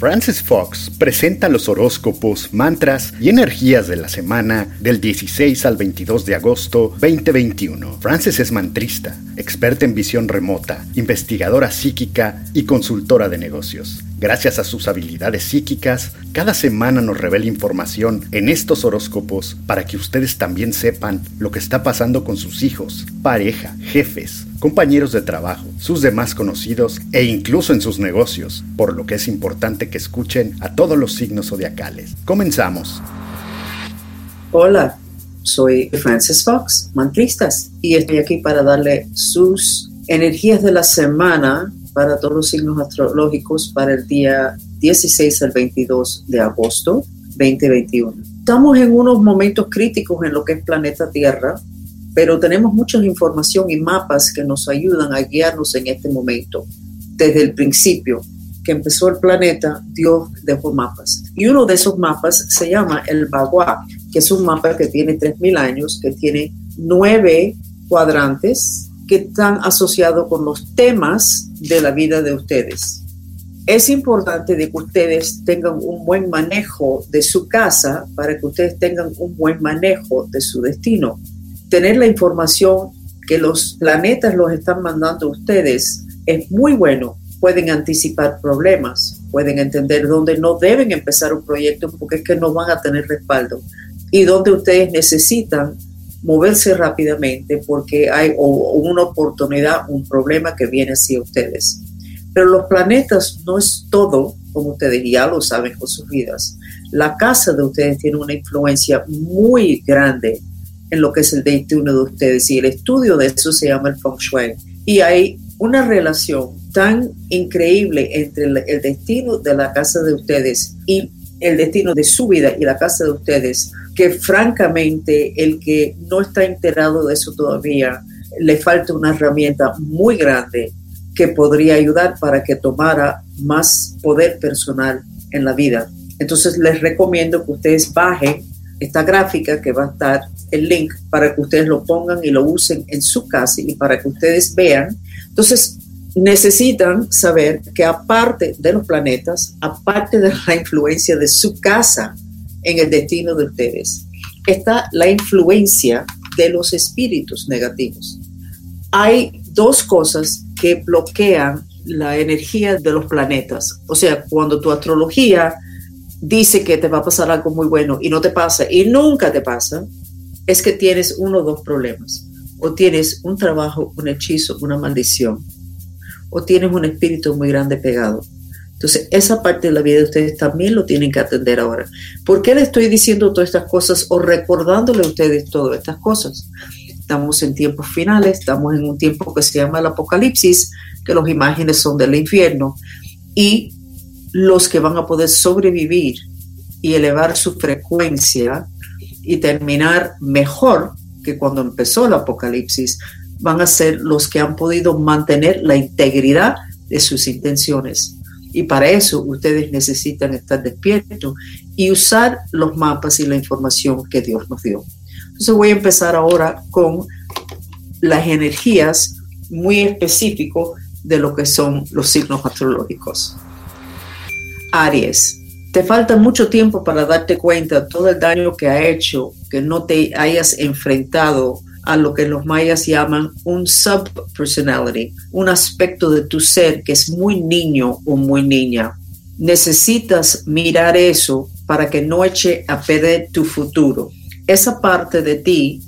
Francis Fox presenta los horóscopos, mantras y energías de la semana del 16 al 22 de agosto 2021. Francis es mantrista, experta en visión remota, investigadora psíquica y consultora de negocios. Gracias a sus habilidades psíquicas, cada semana nos revela información en estos horóscopos para que ustedes también sepan lo que está pasando con sus hijos, pareja, jefes, compañeros de trabajo, sus demás conocidos e incluso en sus negocios, por lo que es importante que escuchen a todos los signos zodiacales. Comenzamos. Hola, soy Francis Fox, mantristas, y estoy aquí para darle sus energías de la semana para todos los signos astrológicos para el día 16 al 22 de agosto 2021. Estamos en unos momentos críticos en lo que es planeta Tierra, pero tenemos mucha información y mapas que nos ayudan a guiarnos en este momento. Desde el principio que empezó el planeta, Dios dejó mapas. Y uno de esos mapas se llama el Bagua, que es un mapa que tiene 3.000 años, que tiene nueve cuadrantes que están asociados con los temas de la vida de ustedes. Es importante de que ustedes tengan un buen manejo de su casa para que ustedes tengan un buen manejo de su destino. Tener la información que los planetas los están mandando a ustedes es muy bueno. Pueden anticipar problemas, pueden entender dónde no deben empezar un proyecto porque es que no van a tener respaldo y dónde ustedes necesitan moverse rápidamente porque hay una oportunidad, un problema que viene hacia ustedes. Pero los planetas no es todo, como ustedes ya lo saben con sus vidas. La casa de ustedes tiene una influencia muy grande en lo que es el destino de ustedes y el estudio de eso se llama el feng shui. Y hay una relación tan increíble entre el destino de la casa de ustedes y el destino de su vida y la casa de ustedes que francamente el que no está enterado de eso todavía le falta una herramienta muy grande que podría ayudar para que tomara más poder personal en la vida. Entonces les recomiendo que ustedes bajen esta gráfica que va a estar el link para que ustedes lo pongan y lo usen en su casa y para que ustedes vean. Entonces necesitan saber que aparte de los planetas, aparte de la influencia de su casa, en el destino de ustedes está la influencia de los espíritus negativos. Hay dos cosas que bloquean la energía de los planetas. O sea, cuando tu astrología dice que te va a pasar algo muy bueno y no te pasa y nunca te pasa, es que tienes uno o dos problemas. O tienes un trabajo, un hechizo, una maldición. O tienes un espíritu muy grande pegado. Entonces, esa parte de la vida de ustedes también lo tienen que atender ahora. ¿Por qué le estoy diciendo todas estas cosas o recordándole a ustedes todas estas cosas? Estamos en tiempos finales, estamos en un tiempo que se llama el apocalipsis, que las imágenes son del infierno, y los que van a poder sobrevivir y elevar su frecuencia y terminar mejor que cuando empezó el apocalipsis, van a ser los que han podido mantener la integridad de sus intenciones y para eso ustedes necesitan estar despiertos y usar los mapas y la información que Dios nos dio. Entonces voy a empezar ahora con las energías muy específicos de lo que son los signos astrológicos. Aries, te falta mucho tiempo para darte cuenta de todo el daño que ha hecho, que no te hayas enfrentado a lo que los mayas llaman un subpersonality, un aspecto de tu ser que es muy niño o muy niña. Necesitas mirar eso para que no eche a perder tu futuro. Esa parte de ti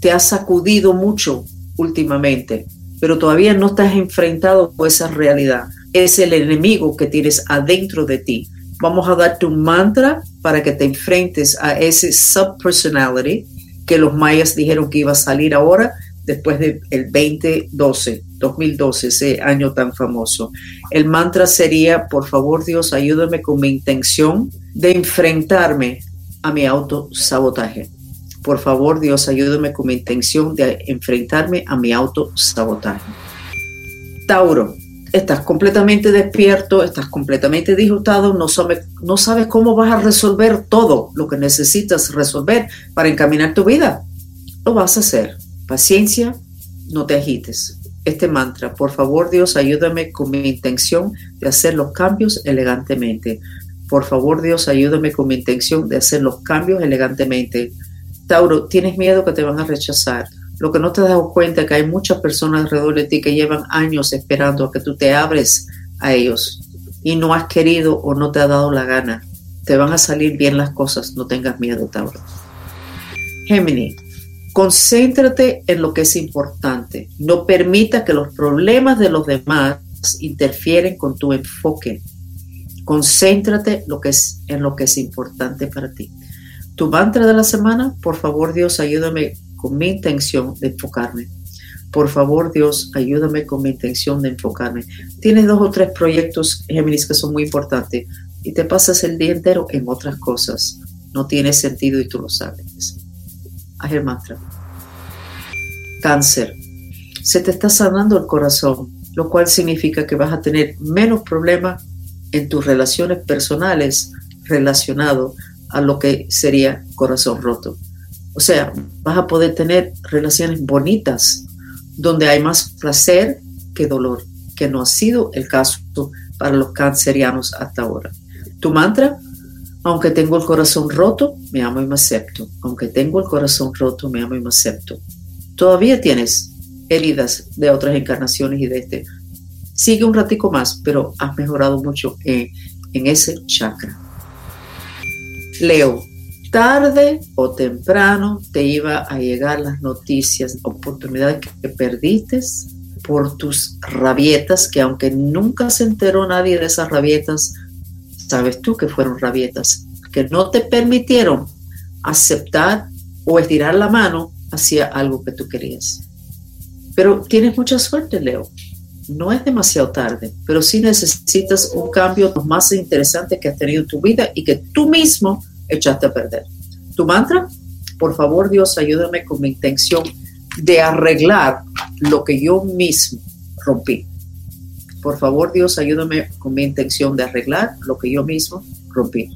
te ha sacudido mucho últimamente, pero todavía no estás enfrentado con esa realidad. Es el enemigo que tienes adentro de ti. Vamos a darte un mantra para que te enfrentes a ese subpersonality que los mayas dijeron que iba a salir ahora después del 2012, 2012, ese año tan famoso. El mantra sería, por favor Dios, ayúdame con mi intención de enfrentarme a mi autosabotaje. Por favor Dios, ayúdame con mi intención de enfrentarme a mi autosabotaje. Tauro, estás completamente despierto, estás completamente disfrutado, no, no sabes cómo vas a resolver todo lo que necesitas resolver para encaminar tu vida. Lo vas a hacer. Paciencia, no te agites. este mantra. Por favor, Dios, ayúdame con mi intención de hacer los cambios elegantemente. Por favor, Dios, ayúdame con mi intención de hacer los cambios elegantemente. Tauro, tienes miedo que te van a rechazar. Lo que no te dado cuenta es que hay muchas personas alrededor de ti que llevan años esperando a que tú te abres a ellos y no has querido o no te ha dado la gana. Te van a salir bien las cosas, no tengas miedo, Tauro. Gemini, concéntrate en lo que es importante. No permita que los problemas de los demás interfieren con tu enfoque. Concéntrate lo en lo que es importante para ti. Tu mantra de la semana, por favor Dios, ayúdame con mi intención de enfocarme. Por favor Dios, ayúdame con mi intención de enfocarme. Tienes dos o tres proyectos, Géminis, que son muy importantes y te pasas el día entero en otras cosas. No tiene sentido y tú lo sabes haz el mantra. Cáncer. Se te está sanando el corazón, lo cual significa que vas a tener menos problemas en tus relaciones personales relacionado a lo que sería corazón roto. O sea, vas a poder tener relaciones bonitas donde hay más placer que dolor, que no ha sido el caso para los cancerianos hasta ahora. Tu mantra, aunque tengo el corazón roto, me amo y me acepto. Aunque tengo el corazón roto, me amo y me acepto. Todavía tienes heridas de otras encarnaciones y de este. Sigue un ratico más, pero has mejorado mucho en, en ese chakra. Leo, tarde o temprano te iba a llegar las noticias, oportunidades que perdiste por tus rabietas, que aunque nunca se enteró nadie de esas rabietas, sabes tú que fueron rabietas, que no te permitieron aceptar o estirar la mano hacia algo que tú querías. Pero tienes mucha suerte, Leo. No es demasiado tarde, pero sí necesitas un cambio más interesante que has tenido en tu vida y que tú mismo echaste a perder. Tu mantra, por favor Dios, ayúdame con mi intención de arreglar lo que yo mismo rompí. Por favor, Dios, ayúdame con mi intención de arreglar lo que yo mismo rompí.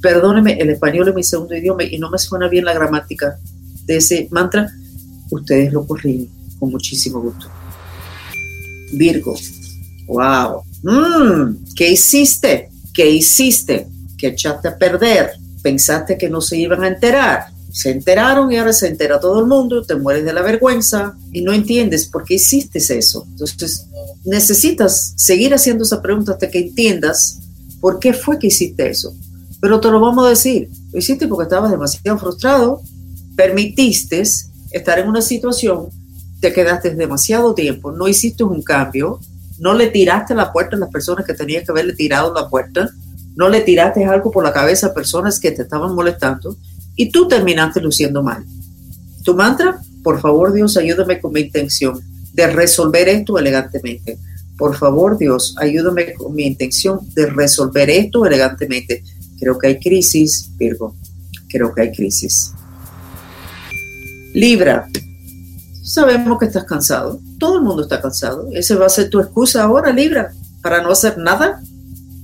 Perdóneme, el español es mi segundo idioma y no me suena bien la gramática de ese mantra. Ustedes lo corrigen con muchísimo gusto. Virgo, wow. Mm, ¿Qué hiciste? ¿Qué hiciste? ¿Qué echaste a perder? ¿Pensaste que no se iban a enterar? se enteraron y ahora se entera todo el mundo, te mueres de la vergüenza y no entiendes por qué hiciste eso. Entonces, necesitas seguir haciendo esa pregunta hasta que entiendas por qué fue que hiciste eso. Pero te lo vamos a decir, lo hiciste porque estabas demasiado frustrado, permitiste estar en una situación, te quedaste demasiado tiempo, no hiciste un cambio, no le tiraste la puerta a las personas que tenías que haberle tirado la puerta, no le tiraste algo por la cabeza a personas que te estaban molestando y tú terminaste luciendo mal. Tu mantra, por favor Dios, ayúdame con mi intención de resolver esto elegantemente. Por favor Dios, ayúdame con mi intención de resolver esto elegantemente. Creo que hay crisis, Virgo. Creo que hay crisis. Libra, sabemos que estás cansado. Todo el mundo está cansado. Esa va a ser tu excusa ahora, Libra, para no hacer nada.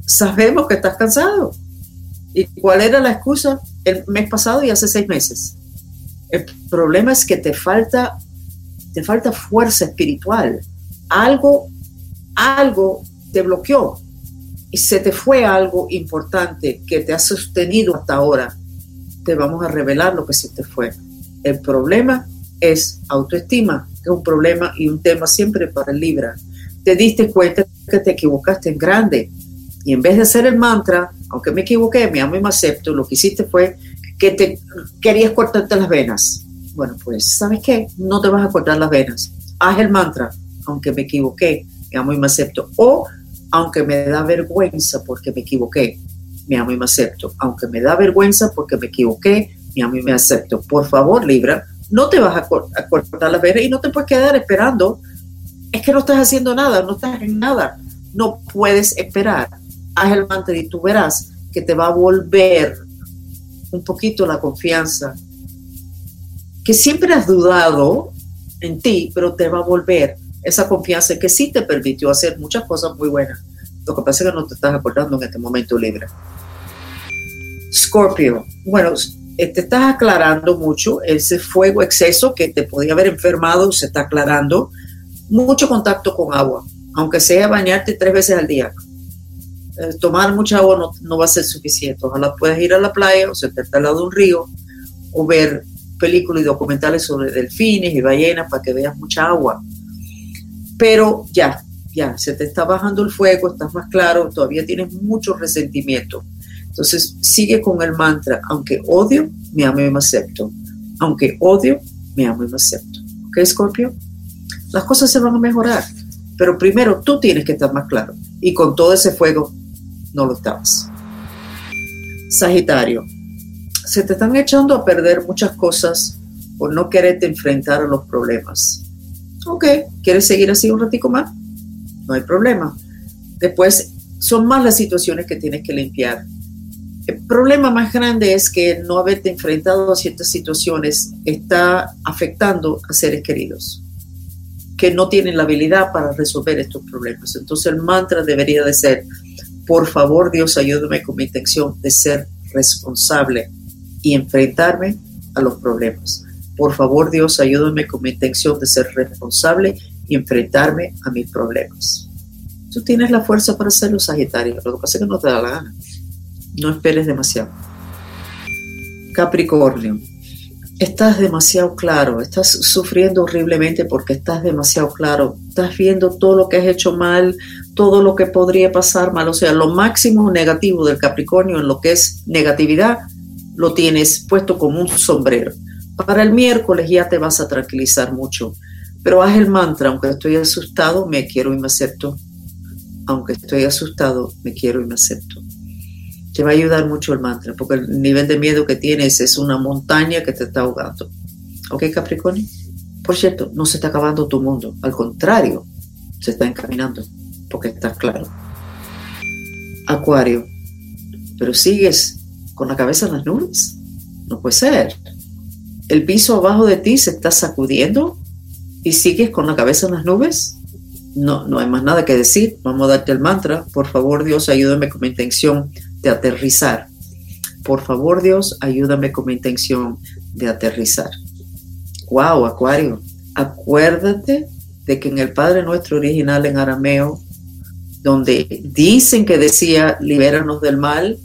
Sabemos que estás cansado. ¿Y cuál era la excusa? el mes pasado y hace seis meses. El problema es que te falta, te falta fuerza espiritual. Algo, algo te bloqueó y se te fue algo importante que te ha sostenido hasta ahora. Te vamos a revelar lo que se te fue. El problema es autoestima, que es un problema y un tema siempre para el Libra. Te diste cuenta que te equivocaste en grande y en vez de hacer el mantra, aunque me equivoqué, me amo y me acepto, lo que hiciste fue que te querías cortarte las venas. Bueno, pues, ¿sabes qué? No te vas a cortar las venas. Haz el mantra, aunque me equivoqué, me amo y me acepto. O, aunque me da vergüenza porque me equivoqué, me amo y me acepto. Aunque me da vergüenza porque me equivoqué, me amo y me acepto. Por favor, Libra, no te vas a, a cortar las venas y no te puedes quedar esperando. Es que no estás haciendo nada, no estás en nada. No puedes esperar haz el mantra y tú verás que te va a volver un poquito la confianza que siempre has dudado en ti, pero te va a volver esa confianza que sí te permitió hacer muchas cosas muy buenas. Lo que pasa es que no te estás acordando en este momento libre. Scorpio, bueno, eh, te estás aclarando mucho, ese fuego exceso que te podía haber enfermado se está aclarando. mucho contacto con agua, aunque sea bañarte tres veces al día. Eh, tomar mucha agua no, no, va a ser suficiente. Ojalá puedas ir a la playa o sentarte al lado de un río o ver películas y documentales sobre delfines y ballenas para que veas mucha agua. Pero ya, ya, se te está bajando el fuego, estás más claro, todavía tienes mucho resentimiento. Entonces sigue con el mantra, aunque odio, me amo y me acepto. Aunque odio, me amo y me acepto. ¿Ok, Scorpio? Las cosas se van a mejorar, pero primero tú tienes que estar más claro. Y con todo ese fuego no lo estabas. Sagitario, se te están echando a perder muchas cosas por no quererte enfrentar a los problemas. Ok, ¿quieres seguir así un ratico más? No hay problema. Después son más las situaciones que tienes que limpiar. El problema más grande es que no haberte enfrentado a ciertas situaciones está afectando a seres queridos que no tienen la habilidad para resolver estos problemas. Entonces el mantra debería de ser, por favor Dios, ayúdame con mi intención de ser responsable y enfrentarme a los problemas. Por favor, Dios, ayúdame con mi intención de ser responsable y enfrentarme a mis problemas. Tú tienes la fuerza para hacerlo, Sagitario. Lo que pasa es que no te da la gana. No esperes demasiado. Capricornio. Estás demasiado claro, estás sufriendo horriblemente porque estás demasiado claro, estás viendo todo lo que has hecho mal, todo lo que podría pasar mal, o sea, lo máximo negativo del Capricornio en lo que es negatividad lo tienes puesto como un sombrero. Para el miércoles ya te vas a tranquilizar mucho, pero haz el mantra, aunque estoy asustado, me quiero y me acepto. Aunque estoy asustado, me quiero y me acepto. Te va a ayudar mucho el mantra, porque el nivel de miedo que tienes es una montaña que te está ahogando. ¿Ok, Capricornio? Por cierto, no se está acabando tu mundo, al contrario, se está encaminando, porque estás claro. Acuario, pero sigues con la cabeza en las nubes. No puede ser. El piso abajo de ti se está sacudiendo y sigues con la cabeza en las nubes. No, no hay más nada que decir. Vamos a darte el mantra. Por favor, Dios, ayúdame con mi intención de aterrizar. Por favor, Dios, ayúdame con mi intención de aterrizar. Wow, Acuario. Acuérdate de que en el Padre Nuestro original en arameo, donde dicen que decía libéranos del mal,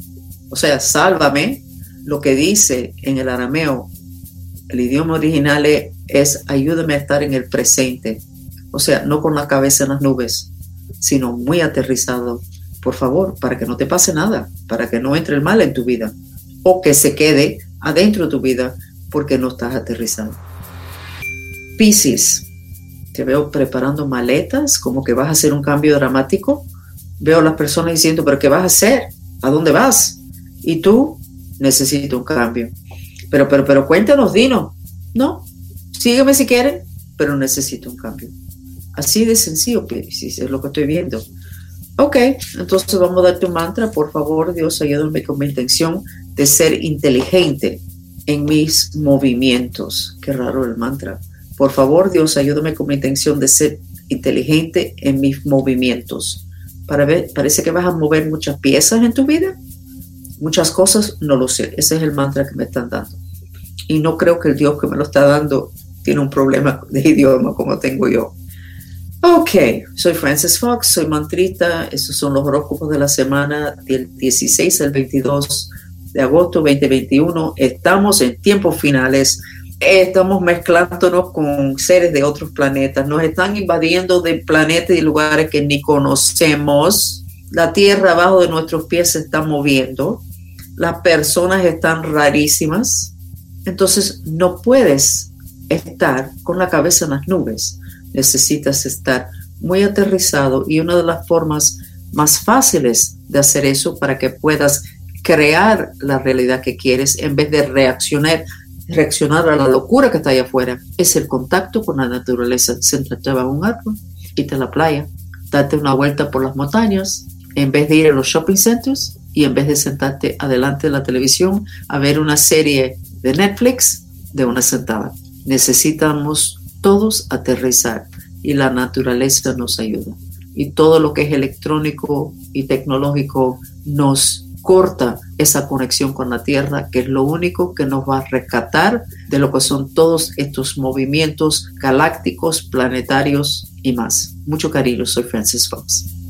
o sea, sálvame, lo que dice en el arameo, el idioma original es, ayúdame a estar en el presente. O sea, no con la cabeza en las nubes, sino muy aterrizado. Por favor, para que no te pase nada, para que no entre el mal en tu vida o que se quede adentro de tu vida porque no estás aterrizado. Piscis, te veo preparando maletas, como que vas a hacer un cambio dramático. Veo las personas diciendo, pero ¿qué vas a hacer? ¿A dónde vas? Y tú necesitas un cambio. Pero, pero, pero cuéntanos, Dino. No, sígueme si quieren, pero necesito un cambio. Así de sencillo, si es lo que estoy viendo. Ok, entonces vamos a darte un mantra. Por favor, Dios, ayúdame con mi intención de ser inteligente en mis movimientos. Qué raro el mantra. Por favor, Dios, ayúdame con mi intención de ser inteligente en mis movimientos. Parece que vas a mover muchas piezas en tu vida muchas cosas, no lo sé. Ese es el mantra que me están dando. Y no creo que el Dios que me lo está dando tiene un problema de idioma como tengo yo. Ok, soy Frances Fox, soy mantrita. Estos son los horóscopos de la semana del 16 al 22 de agosto 2021. Estamos en tiempos finales. Estamos mezclándonos con seres de otros planetas. Nos están invadiendo de planetas y lugares que ni conocemos. La tierra abajo de nuestros pies se está moviendo las personas están rarísimas, entonces no puedes estar con la cabeza en las nubes, necesitas estar muy aterrizado y una de las formas más fáciles de hacer eso para que puedas crear la realidad que quieres en vez de reaccionar reaccionar a la locura que está allá afuera es el contacto con la naturaleza. Siéntate bajo un árbol, irte a la playa, date una vuelta por las montañas, en vez de ir a los shopping centers, y en vez de sentarte adelante de la televisión a ver una serie de Netflix de una sentada. Necesitamos todos aterrizar y la naturaleza nos ayuda. Y todo lo que es electrónico y tecnológico nos corta esa conexión con la Tierra, que es lo único que nos va a rescatar de lo que son todos estos movimientos galácticos, planetarios y más. Mucho cariño, soy Francis Fox.